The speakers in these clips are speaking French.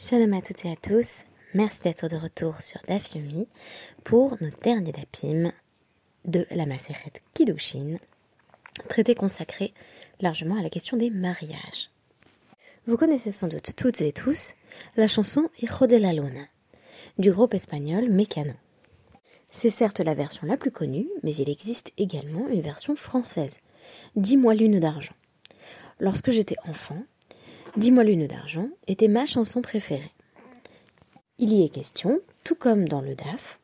Shalom à toutes et à tous, merci d'être de retour sur Daf Yomi pour notre dernier dapim de la Maseret Kiddushin, traité consacré largement à la question des mariages. Vous connaissez sans doute toutes et tous la chanson Hijo de la Luna du groupe espagnol Mecano. C'est certes la version la plus connue, mais il existe également une version française, Dis-moi lune d'argent. Lorsque j'étais enfant, Dis-moi lune d'argent était ma chanson préférée. Il y est question, tout comme dans le DAF,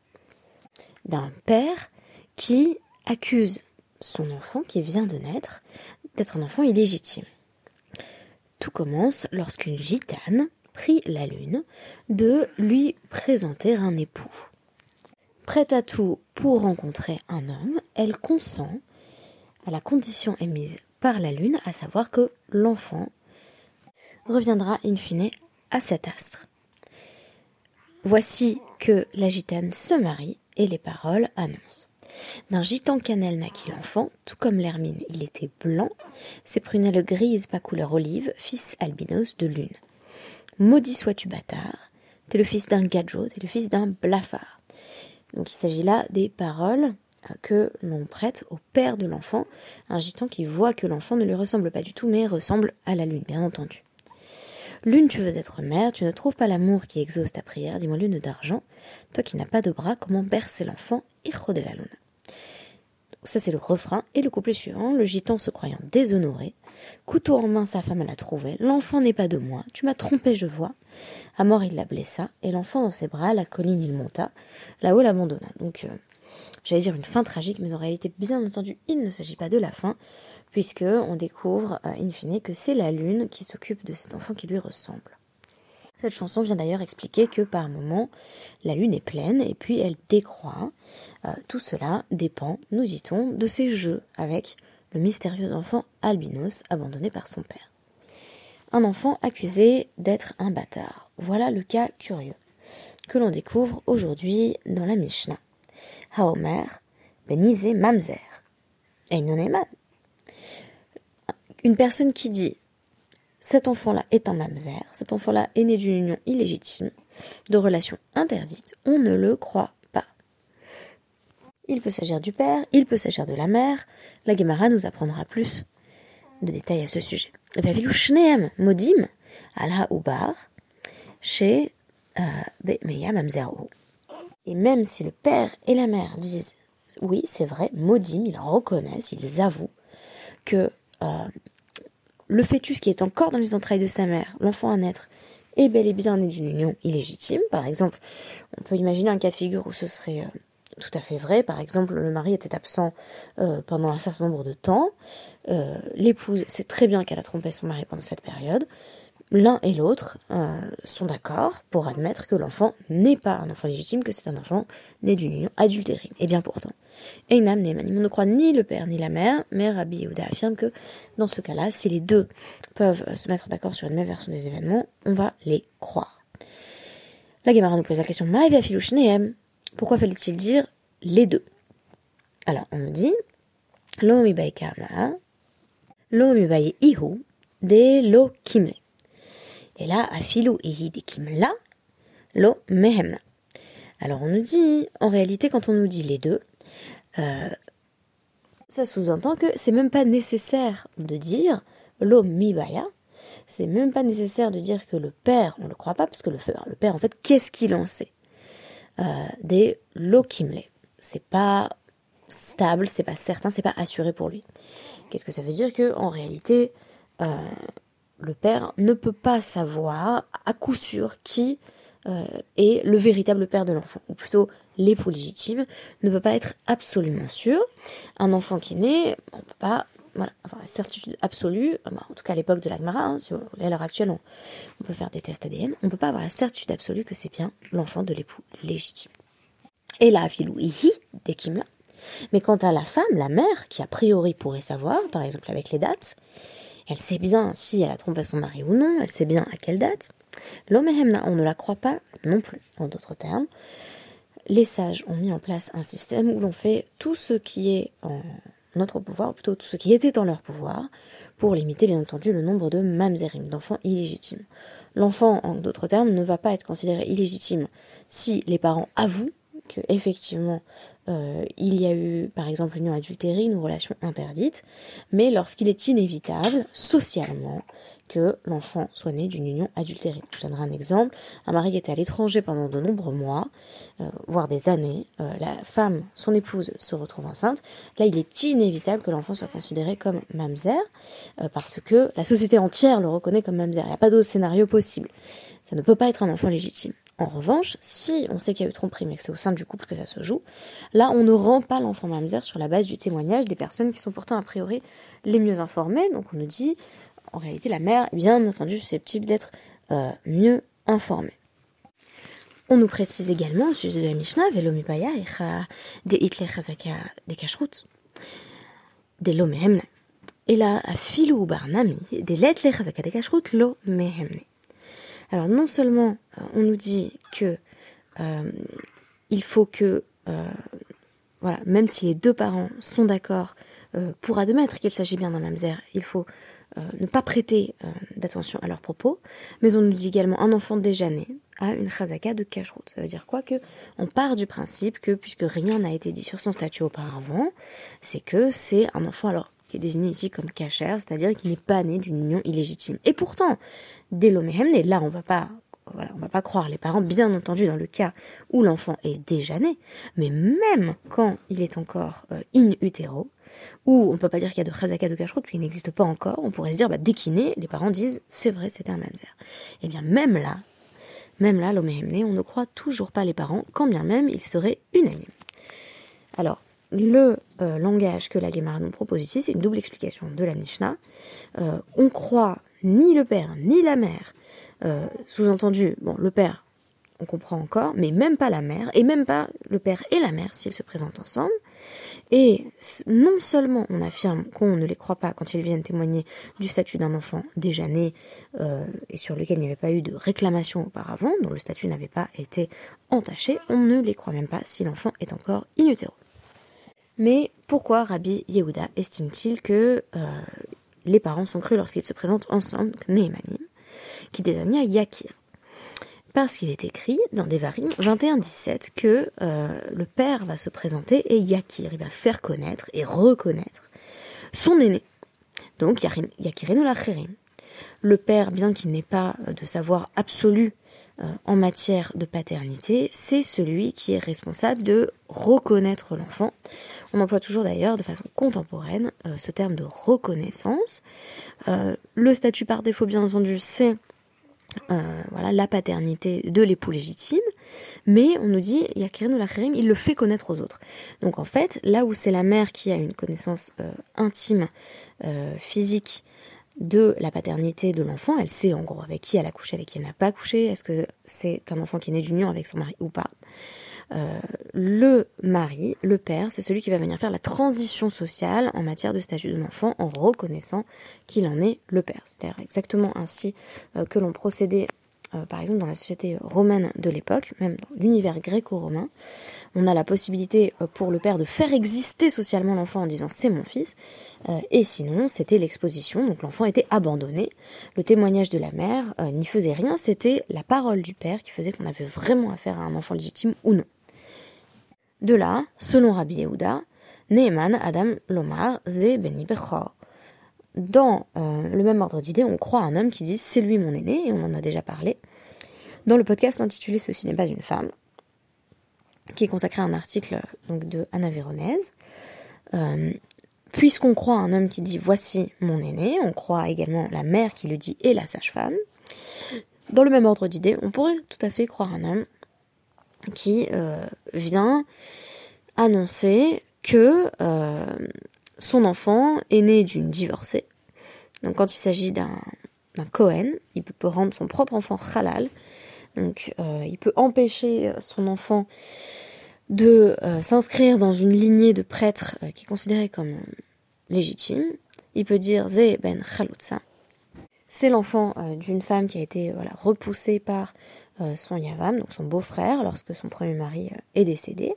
d'un père qui accuse son enfant qui vient de naître d'être un enfant illégitime. Tout commence lorsqu'une gitane prie la lune de lui présenter un époux. Prête à tout pour rencontrer un homme, elle consent à la condition émise par la lune, à savoir que l'enfant reviendra in fine à cet astre. Voici que la gitane se marie et les paroles annoncent. D'un gitan cannelle naquit l'enfant, tout comme l'hermine il était blanc, ses prunelles grises pas couleur olive, fils albinos de lune. Maudit sois-tu bâtard, t'es le fils d'un gadjo, t'es le fils d'un blafard. Donc il s'agit là des paroles que l'on prête au père de l'enfant, un gitan qui voit que l'enfant ne lui ressemble pas du tout, mais ressemble à la lune, bien entendu. Lune, tu veux être mère, tu ne trouves pas l'amour qui exauce ta prière, dis-moi lune d'argent, toi qui n'as pas de bras, comment bercer l'enfant, hijo de la lune? Ça c'est le refrain, et le couplet suivant, le gitan se croyant déshonoré, couteau en main sa femme l'a trouvé, l'enfant n'est pas de moi, tu m'as trompé je vois. À mort il la blessa, et l'enfant dans ses bras, la colline il monta, là-haut l'abandonna. Donc euh, j'allais dire une fin tragique, mais en réalité, bien entendu, il ne s'agit pas de la fin, puisque on découvre, euh, in fine, que c'est la lune qui s'occupe de cet enfant qui lui ressemble. Cette chanson vient d'ailleurs expliquer que par moment, la lune est pleine et puis elle décroît. Euh, tout cela dépend, nous dit-on, de ses jeux avec le mystérieux enfant albinos abandonné par son père. Un enfant accusé d'être un bâtard. Voilà le cas curieux que l'on découvre aujourd'hui dans la Mishnah. Haomer, Benizé Mamzer. Einoneman. Une personne qui dit cet enfant-là est un mamzer, cet enfant-là est né d'une union illégitime, de relations interdites, on ne le croit pas. Il peut s'agir du père, il peut s'agir de la mère, la Gemara nous apprendra plus de détails à ce sujet. modim ubar chez euh, Meya Mamzero. Et même si le père et la mère disent oui, c'est vrai, Modim, ils reconnaissent, ils avouent que euh, le fœtus qui est encore dans les entrailles de sa mère, l'enfant à naître, est bel et bien né d'une union illégitime. Par exemple, on peut imaginer un cas de figure où ce serait euh, tout à fait vrai. Par exemple, le mari était absent euh, pendant un certain nombre de temps. L'épouse sait très bien qu'elle a trompé son mari pendant cette période l'un et l'autre euh, sont d'accord pour admettre que l'enfant n'est pas un enfant légitime, que c'est un enfant né d'une union adultérée. Et bien pourtant, Einam Nemanim, on ne croit ni le père ni la mère, mais Rabbi Yehuda affirme que dans ce cas-là, si les deux peuvent euh, se mettre d'accord sur une même version des événements, on va les croire. La Gemara nous pose la question, pourquoi fallait-il dire les deux? Alors, on nous dit, lo ihu, de lo kimle. Et là, afilu là, lo mehemna. Alors on nous dit, en réalité, quand on nous dit les deux, euh, ça sous-entend que c'est même pas nécessaire de dire lo mibaya. C'est même pas nécessaire de dire que le père, on le croit pas, parce que le, le père, en fait, qu'est-ce qu'il en sait? Euh, Des lo kimle. C'est pas stable, c'est pas certain, c'est pas assuré pour lui. Qu'est-ce que ça veut dire que en réalité, euh, le père ne peut pas savoir à coup sûr qui euh, est le véritable père de l'enfant, ou plutôt l'époux légitime ne peut pas être absolument sûr. Un enfant qui naît, on peut pas voilà, avoir la certitude absolue, en tout cas à l'époque de l'Agmara, hein, si à l'heure actuelle on, peut faire des tests ADN, on ne peut pas avoir la certitude absolue que c'est bien l'enfant de l'époux légitime. Et là, filou ihi, des kimla. Mais quant à la femme, la mère, qui a priori pourrait savoir, par exemple avec les dates, elle sait bien si elle a trompé son mari ou non, elle sait bien à quelle date. L'omehemna, on ne la croit pas non plus, en d'autres termes. Les sages ont mis en place un système où l'on fait tout ce qui est en notre pouvoir, plutôt tout ce qui était en leur pouvoir, pour limiter bien entendu le nombre de mamzerim, d'enfants illégitimes. L'enfant, en d'autres termes, ne va pas être considéré illégitime si les parents avouent que effectivement euh, il y a eu par exemple une union adultérée, une relation interdite, mais lorsqu'il est inévitable socialement que l'enfant soit né d'une union adultérée. Je donnerai un exemple. Un mari qui était à l'étranger pendant de nombreux mois, euh, voire des années, euh, la femme, son épouse, se retrouve enceinte. Là, il est inévitable que l'enfant soit considéré comme mamzer, parce que la société entière le reconnaît comme mamzer. Il n'y a pas d'autre scénario possible. Ça ne peut pas être un enfant légitime. En revanche, si on sait qu'il y a eu tromperie, mais que c'est au sein du couple que ça se joue, là, on ne rend pas l'enfant mamzer sur la base du témoignage des personnes qui sont pourtant a priori les mieux informées. Donc on nous dit, en réalité, la mère est bien entendu susceptible d'être euh, mieux informée. On nous précise également au sujet de la Mishnah, Velomipaya de Hitler Chazaka de Kashrut, de lo Et là, Filou Barnami, de Letle Chazaka de Kashrut lo mehemne. Alors non seulement euh, on nous dit que euh, il faut que euh, voilà, même si les deux parents sont d'accord pour admettre qu'il s'agit bien d'un mamzer, il faut ne pas prêter d'attention à leurs propos, mais on nous dit également un enfant déjà né a une chazaka de kashrut. Ça veut dire quoi? Que on part du principe que puisque rien n'a été dit sur son statut auparavant, c'est que c'est un enfant alors qui est désigné ici comme kasher, c'est-à-dire qui n'est pas né d'une union illégitime. Et pourtant, dès et là on va pas voilà, on va pas croire les parents, bien entendu dans le cas où l'enfant est déjà né, mais même quand il est encore euh, in utero, où on peut pas dire qu'il y a de chazaka de kashrut, puis il n'existe pas encore, on pourrait se dire, bah, dès qu'il naît, les parents disent, c'est vrai, c'était un mamzer. Eh bien, même là, même là, l'omehemné, on ne croit toujours pas les parents, quand bien même ils seraient unanimes. Alors, le euh, langage que la Gemara nous propose ici, c'est une double explication de la Mishnah. Euh, on croit ni le père ni la mère, euh, sous-entendu, bon, le père, on comprend encore, mais même pas la mère, et même pas le père et la mère s'ils se présentent ensemble. Et non seulement on affirme qu'on ne les croit pas quand ils viennent témoigner du statut d'un enfant déjà né et sur lequel il n'y avait pas eu de réclamation auparavant, dont le statut n'avait pas été entaché, on ne les croit même pas si l'enfant est encore in mais pourquoi Rabbi Yehuda estime-t-il que euh, les parents sont crus lorsqu'ils se présentent ensemble, Nehemanim, qui désigne Yakir? Parce qu'il est écrit dans Devarim 21-17 que euh, le père va se présenter et Yakir, il va faire connaître et reconnaître son aîné. Donc Yakirenu Lacherim. Le père, bien qu'il n'ait pas de savoir absolu en matière de paternité, c'est celui qui est responsable de reconnaître l'enfant. On emploie toujours d'ailleurs de façon contemporaine euh, ce terme de reconnaissance. Euh, le statut par défaut, bien entendu, c'est voilà la paternité de l'époux légitime, mais on nous dit il le fait connaître aux autres. Donc en fait, là où c'est la mère qui a une connaissance intime, physique de la paternité de l'enfant. Elle sait en gros avec qui elle a couché, avec qui elle n'a pas couché. Est-ce que c'est un enfant qui est né d'union avec son mari ou pas? Euh, le mari, le père, c'est celui qui va venir faire la transition sociale en matière de statut de l'enfant en reconnaissant qu'il en est le père. C'est-à-dire exactement ainsi euh, que l'on procédait euh, par exemple dans la société romaine de l'époque, même dans l'univers gréco-romain, on a la possibilité euh, pour le père de faire exister socialement l'enfant en disant c'est mon fils, euh, et sinon c'était l'exposition, donc l'enfant était abandonné. Le témoignage de la mère n'y faisait rien, c'était la parole du père qui faisait qu'on avait vraiment affaire à un enfant légitime ou non. De là, selon Rabbi Yehuda, Neeman Adam Lomar Ze Beni Bechor dans euh, le même ordre d'idée, on croit un homme qui dit c'est lui mon aîné, et on en a déjà parlé, dans le podcast intitulé Ceci n'est pas une femme, qui est consacré à un article de Anna Véronèse. Euh, puisqu'on croit un homme qui dit voici mon aîné, on croit également la mère qui le dit et la sage-femme. Dans le même ordre d'idée, on pourrait tout à fait croire un homme qui euh, vient annoncer que son enfant est né d'une divorcée. Donc quand il s'agit d'un Cohen, il peut rendre son propre enfant halal. Donc euh, il peut empêcher son enfant de euh, s'inscrire dans une lignée de prêtres euh, qui est considérée comme légitime. Il peut dire Ze ben Chalutza. C'est l'enfant d'une femme qui a été repoussée par son Yavam, donc son beau-frère, lorsque son premier mari est décédé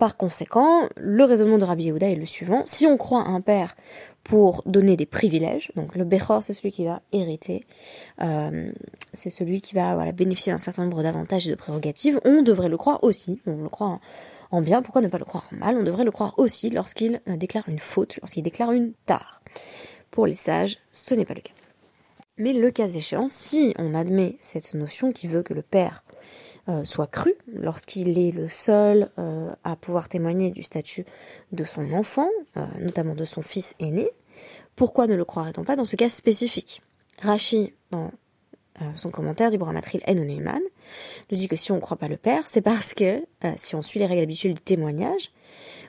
Par conséquent, le raisonnement de Rabbi Yehuda est le suivant. Si on croit un père pour donner des privilèges, donc le Bechor, c'est celui qui va hériter, euh, c'est celui qui va bénéficier d'un certain nombre d'avantages et de prérogatives, on devrait le croire aussi. On le croit en bien, pourquoi ne pas le croire en mal? On devrait le croire aussi lorsqu'il euh, déclare une faute, lorsqu'il déclare une tare. Pour les sages, ce n'est pas le cas. Mais le cas échéant, si on admet cette notion qui veut que le père euh, soit cru lorsqu'il est le seul euh, à pouvoir témoigner du statut de son enfant, notamment de son fils aîné, pourquoi ne le croirait-on pas dans ce cas spécifique? Rachi, dans euh, son commentaire du Brahmatril Enoneman, nous dit que si on ne croit pas le père, c'est parce que, euh, si on suit les règles habituelles du témoignage,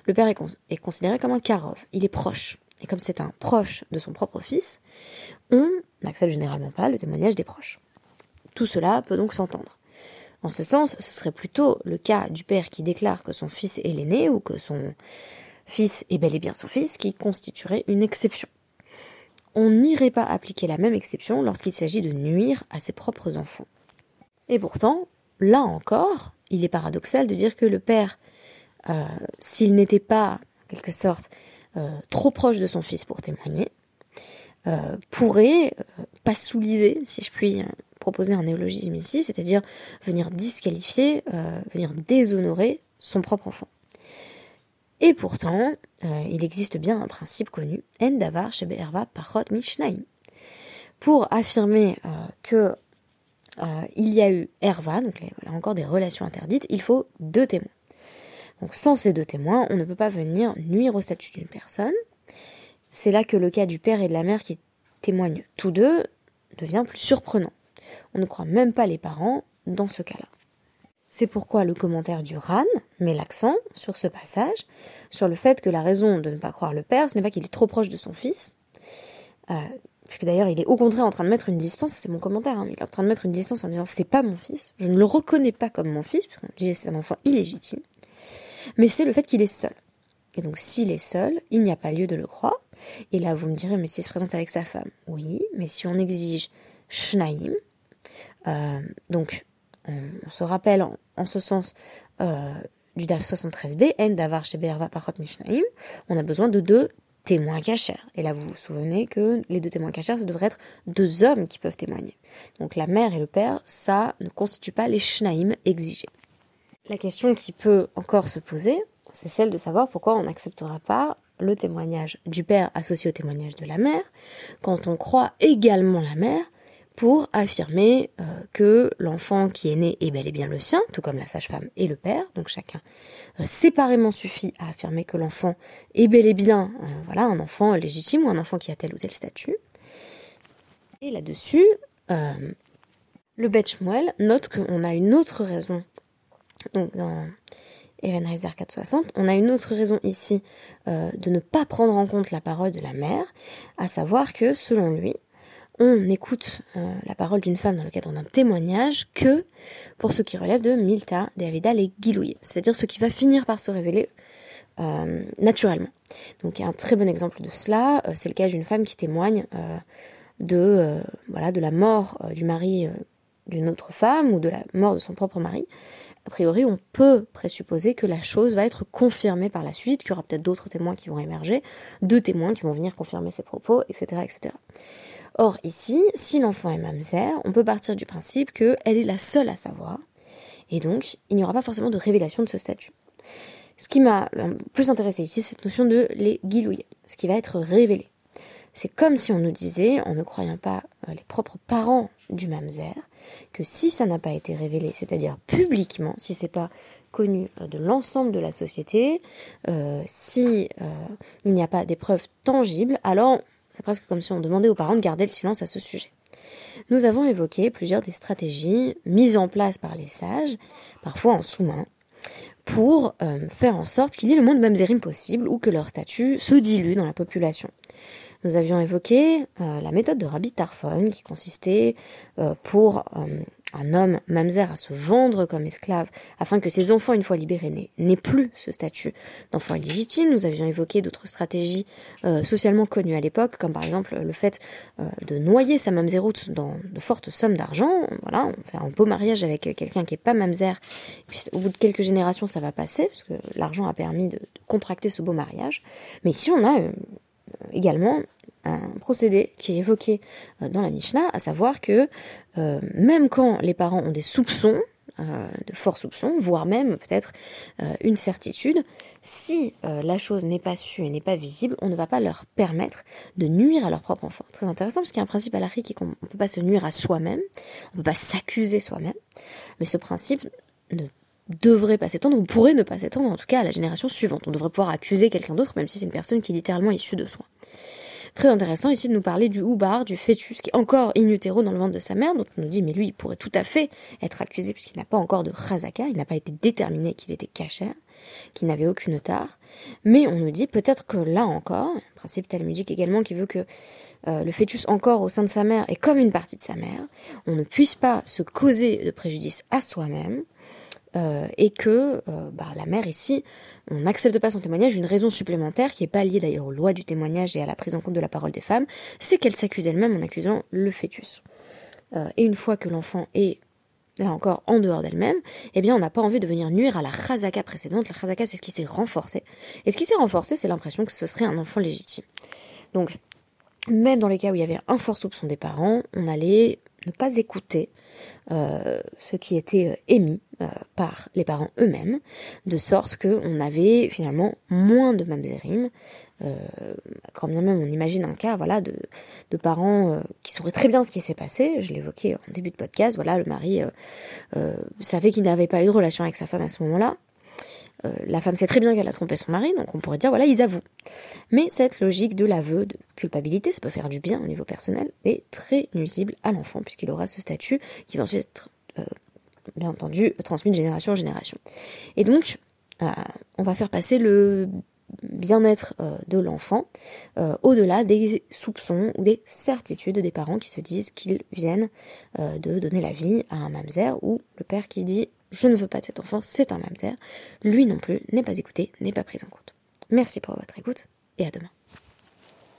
le père est, considéré comme un karov, il est proche. Et comme c'est un proche de son propre fils, on n'accepte généralement pas le témoignage des proches. Tout cela peut donc s'entendre. En ce sens, ce serait plutôt le cas du père qui déclare que son fils est l'aîné ou que son fils est bel et bien son fils qui constituerait une exception on n'irait pas appliquer la même exception lorsqu'il s'agit de nuire à ses propres enfants. Et pourtant, là encore, il est paradoxal de dire que le père, euh, s'il n'était pas, en quelque sorte, euh, trop proche de son fils pour témoigner, euh, pourrait passouliser, si je puis proposer un néologisme ici, c'est-à-dire venir disqualifier, venir déshonorer son propre enfant. Et pourtant, euh, il existe bien un principe connu, Endavar Shebe'erva Pachot Mishnaim, pour affirmer euh, que euh, il y a eu Erva, donc voilà encore des relations interdites, il faut deux témoins. Donc sans ces deux témoins, on ne peut pas venir nuire au statut d'une personne. C'est là que le cas du père et de la mère qui témoignent tous deux devient plus surprenant. On ne croit même pas les parents dans ce cas-là. C'est pourquoi le commentaire du RAN met l'accent sur ce passage, sur le fait que la raison de ne pas croire le père, ce n'est pas qu'il est trop proche de son fils, euh, puisque d'ailleurs il est au contraire en train de mettre une distance, c'est mon commentaire, hein, il est en train de mettre une distance en disant c'est pas mon fils, je ne le reconnais pas comme mon fils, puisqu'on dit c'est un enfant illégitime, mais c'est le fait qu'il est seul. Et donc s'il est seul, il n'y a pas lieu de le croire. Et là vous me direz mais s'il se présente avec sa femme, oui, mais si on exige Shnaim, euh, donc on, se rappelle en, ce sens euh, du DAF 73b, En Davar Sheberva Parot Mishnaim, on a besoin de deux témoins cachers. Et là, vous vous souvenez que les deux témoins cachers, ça devrait être deux hommes qui peuvent témoigner. Donc la mère et le père, ça ne constitue pas les Shnaim exigés. La question qui peut encore se poser, c'est celle de savoir pourquoi on n'acceptera pas le témoignage du père associé au témoignage de la mère, quand on croit également la mère pour affirmer euh, que l'enfant qui est né est bel et bien le sien, tout comme la sage-femme et le père. Donc chacun euh, séparément suffit à affirmer que l'enfant est bel et bien euh, voilà un enfant légitime ou un enfant qui a tel ou tel statut. Et là-dessus, le Betchmuel note qu'on a une autre raison. Donc dans Erenheiser 460, on a une autre raison ici de ne pas prendre en compte la parole de la mère, à savoir que selon lui, on écoute euh, la parole d'une femme dans le cadre d'un témoignage que pour ce qui relève de Milta, de Avida et Gilouye, c'est-à-dire ce qui va finir par se révéler euh, naturellement. Donc un très bon exemple de cela, euh, c'est le cas d'une femme qui témoigne de la mort du mari d'une autre femme ou de la mort de son propre mari. A priori, on peut présupposer que la chose va être confirmée par la suite, qu'il y aura peut-être d'autres témoins qui vont émerger, deux témoins qui vont venir confirmer ses propos, etc., etc. Or ici, si l'enfant est mamzer, on peut partir du principe qu'elle est la seule à savoir, et donc il n'y aura pas forcément de révélation de ce statut. Ce qui m'a le plus intéressé ici, c'est cette notion de les guilouilles, ce qui va être révélé. C'est comme si on nous disait, en ne croyant pas euh, les propres parents du mamzer, que si ça n'a pas été révélé, c'est-à-dire publiquement, si c'est pas connu euh, de l'ensemble de la société, euh, si il n'y a pas des preuves tangibles, alors c'est presque comme si on demandait aux parents de garder le silence à ce sujet. Nous avons évoqué plusieurs des stratégies mises en place par les sages, parfois en sous-main, pour euh, faire en sorte qu'il y ait le moins de mamzerim possible ou que leur statut se dilue dans la population. Nous avions évoqué euh, la méthode de Rabbi Tarfon qui consistait euh, pour un homme mamzer à se vendre comme esclave afin que ses enfants, une fois libérés, n'aient plus ce statut d'enfant illégitime. Nous avions évoqué d'autres stratégies euh, socialement connues à l'époque, comme par exemple le fait euh, de noyer sa mamzeroute dans de fortes sommes d'argent. Voilà, on fait un beau mariage avec quelqu'un qui est pas mamzer, puis au bout de quelques générations, ça va passer, parce que l'argent a permis de, contracter ce beau mariage. Mais ici, on a euh, également un procédé qui est évoqué euh, dans la Mishnah, à savoir que euh, même quand les parents ont des soupçons, euh, de forts soupçons, voire même peut-être une certitude, si la chose n'est pas sue et n'est pas visible, on ne va pas leur permettre de nuire à leur propre enfant. Très intéressant parce qu'il y a un principe à l'Afrique qui qu'on ne peut pas se nuire à soi-même, on ne peut pas s'accuser soi-même, mais ce principe ne devrait pas s'étendre, ou pourrait ne pas s'étendre en tout cas à la génération suivante. On devrait pouvoir accuser quelqu'un d'autre, même si c'est une personne qui est littéralement issue de soi. Très intéressant ici de nous parler du houbar, du fœtus qui est encore in utero dans le ventre de sa mère, donc on nous dit mais lui il pourrait tout à fait être accusé puisqu'il n'a pas encore de chazaka, il n'a pas été déterminé qu'il était cachère, qu'il n'avait aucune tare, mais on nous dit peut-être que là encore, un principe talmudique également qui veut que euh, le fœtus encore au sein de sa mère est comme une partie de sa mère, on ne puisse pas se causer de préjudice à soi-même, euh, et que euh, bah, la mère ici, on n'accepte pas son témoignage, une raison supplémentaire qui est pas liée d'ailleurs aux lois du témoignage et à la prise en compte de la parole des femmes, c'est qu'elle s'accuse elle-même en accusant le fœtus. Euh, et une fois que l'enfant est là encore en dehors d'elle-même, eh bien on n'a pas envie de venir nuire à la chazaka précédente. La chazaka c'est ce qui s'est renforcé. Et ce qui s'est renforcé, c'est l'impression que ce serait un enfant légitime. Donc, même dans les cas où il y avait un fort soupçon des parents, on allait ne pas écouter euh, ce qui était euh, émis euh, par les parents eux-mêmes, de sorte qu'on avait finalement moins de mamzerim, euh, quand bien même on imagine un cas voilà de, de parents qui sauraient très bien ce qui s'est passé, je l'évoquais en début de podcast, voilà le mari savait qu'il n'avait pas eu de relation avec sa femme à ce moment-là, euh, la femme sait très bien qu'elle a trompé son mari, donc on pourrait dire voilà, ils avouent. Mais cette logique de l'aveu, de culpabilité, ça peut faire du bien au niveau personnel, est très nuisible à l'enfant, puisqu'il aura ce statut qui va ensuite être, euh, bien entendu, transmis de génération en génération. Et donc, euh, on va faire passer le bien-être de l'enfant au-delà des soupçons ou des certitudes des parents qui se disent qu'ils viennent de donner la vie à un mamzer ou le père qui dit je ne veux pas de cet enfant, c'est un mamzer. Lui non plus n'est pas écouté, n'est pas pris en compte. Merci pour votre écoute et à demain.